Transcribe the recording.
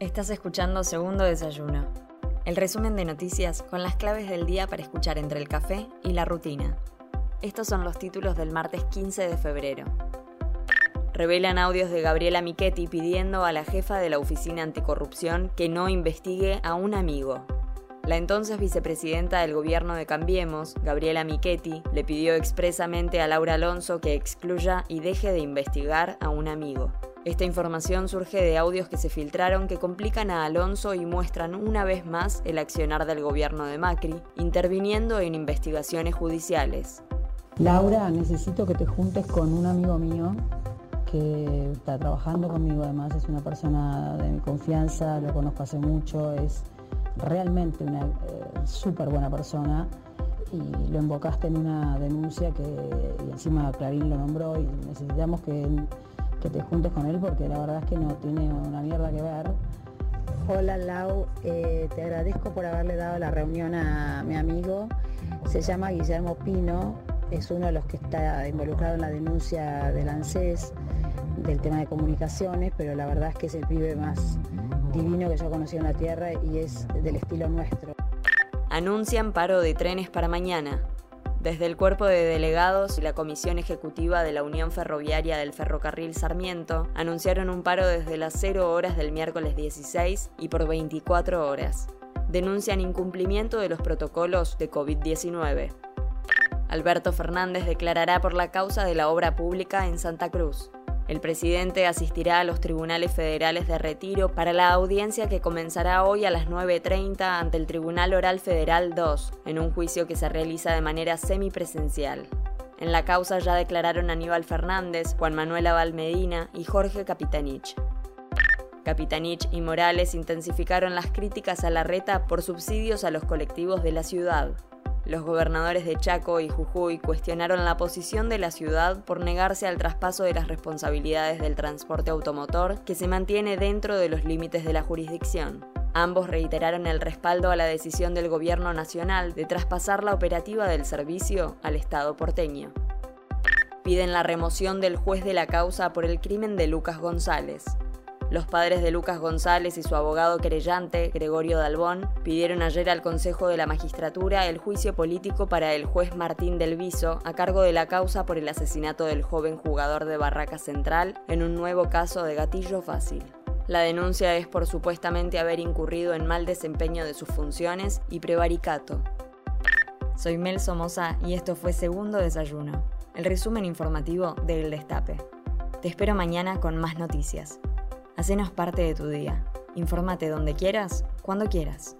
Estás escuchando Segundo Desayuno, el resumen de noticias con las claves del día para escuchar entre el café y la rutina. Estos son los títulos del martes 15 de febrero. Revelan audios de Gabriela Michetti pidiendo a la jefa de la Oficina Anticorrupción que no investigue a un amigo. La entonces vicepresidenta del gobierno de Cambiemos, Gabriela Michetti, le pidió expresamente a Laura Alonso que excluya y deje de investigar a un amigo. Esta información surge de audios que se filtraron que complican a Alonso y muestran una vez más el accionar del gobierno de Macri, interviniendo en investigaciones judiciales. Laura, necesito que te juntes con un amigo mío que está trabajando conmigo, además es una persona de mi confianza, lo conozco hace mucho, es realmente una eh, súper buena persona y lo invocaste en una denuncia que encima Clarín lo nombró y necesitamos que que te juntes con él porque la verdad es que no tiene una mierda que ver. Hola Lau, eh, te agradezco por haberle dado la reunión a mi amigo. Se llama Guillermo Pino, es uno de los que está involucrado en la denuncia del ANSES del tema de comunicaciones, pero la verdad es que es el pibe más divino que yo conocí en la tierra y es del estilo nuestro. Anuncian paro de trenes para mañana. Desde el cuerpo de delegados y la comisión ejecutiva de la Unión Ferroviaria del Ferrocarril Sarmiento anunciaron un paro desde las 0 horas del miércoles 16 y por 24 horas. Denuncian incumplimiento de los protocolos de COVID-19. Alberto Fernández declarará por la causa de la obra pública en Santa Cruz. El presidente asistirá a los tribunales federales de retiro para la audiencia que comenzará hoy a las 9.30 ante el Tribunal Oral Federal 2, en un juicio que se realiza de manera semipresencial. En la causa ya declararon Aníbal Fernández, Juan Manuel Abal Medina y Jorge Capitanich. Capitanich y Morales intensificaron las críticas a la reta por subsidios a los colectivos de la ciudad. Los gobernadores de Chaco y Jujuy cuestionaron la posición de la ciudad por negarse al traspaso de las responsabilidades del transporte automotor que se mantiene dentro de los límites de la jurisdicción. Ambos reiteraron el respaldo a la decisión del gobierno nacional de traspasar la operativa del servicio al Estado porteño. Piden la remoción del juez de la causa por el crimen de Lucas González. Los padres de Lucas González y su abogado querellante, Gregorio Dalbón, pidieron ayer al Consejo de la Magistratura el juicio político para el juez Martín del Viso a cargo de la causa por el asesinato del joven jugador de Barraca Central en un nuevo caso de gatillo fácil. La denuncia es por supuestamente haber incurrido en mal desempeño de sus funciones y prevaricato. Soy Mel Somoza y esto fue Segundo Desayuno, el resumen informativo del Destape. Te espero mañana con más noticias. Hacenos parte de tu día. Infórmate donde quieras, cuando quieras.